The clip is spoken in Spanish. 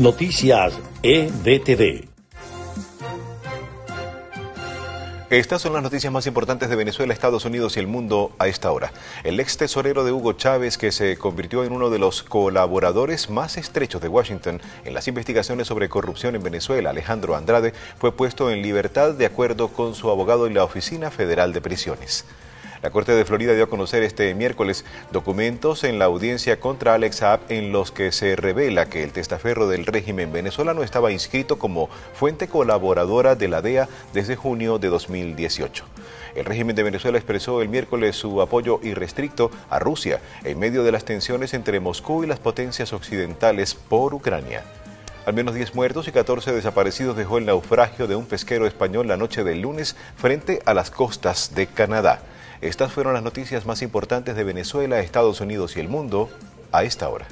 Noticias EBTV. Estas son las noticias más importantes de Venezuela, Estados Unidos y el mundo a esta hora. El ex tesorero de Hugo Chávez, que se convirtió en uno de los colaboradores más estrechos de Washington en las investigaciones sobre corrupción en Venezuela, Alejandro Andrade, fue puesto en libertad de acuerdo con su abogado en la Oficina Federal de Prisiones. La Corte de Florida dio a conocer este miércoles documentos en la audiencia contra Alex Saab en los que se revela que el testaferro del régimen venezolano estaba inscrito como fuente colaboradora de la DEA desde junio de 2018. El régimen de Venezuela expresó el miércoles su apoyo irrestricto a Rusia en medio de las tensiones entre Moscú y las potencias occidentales por Ucrania. Al menos 10 muertos y 14 desaparecidos dejó el naufragio de un pesquero español la noche del lunes frente a las costas de Canadá. Estas fueron las noticias más importantes de Venezuela, Estados Unidos y el mundo a esta hora.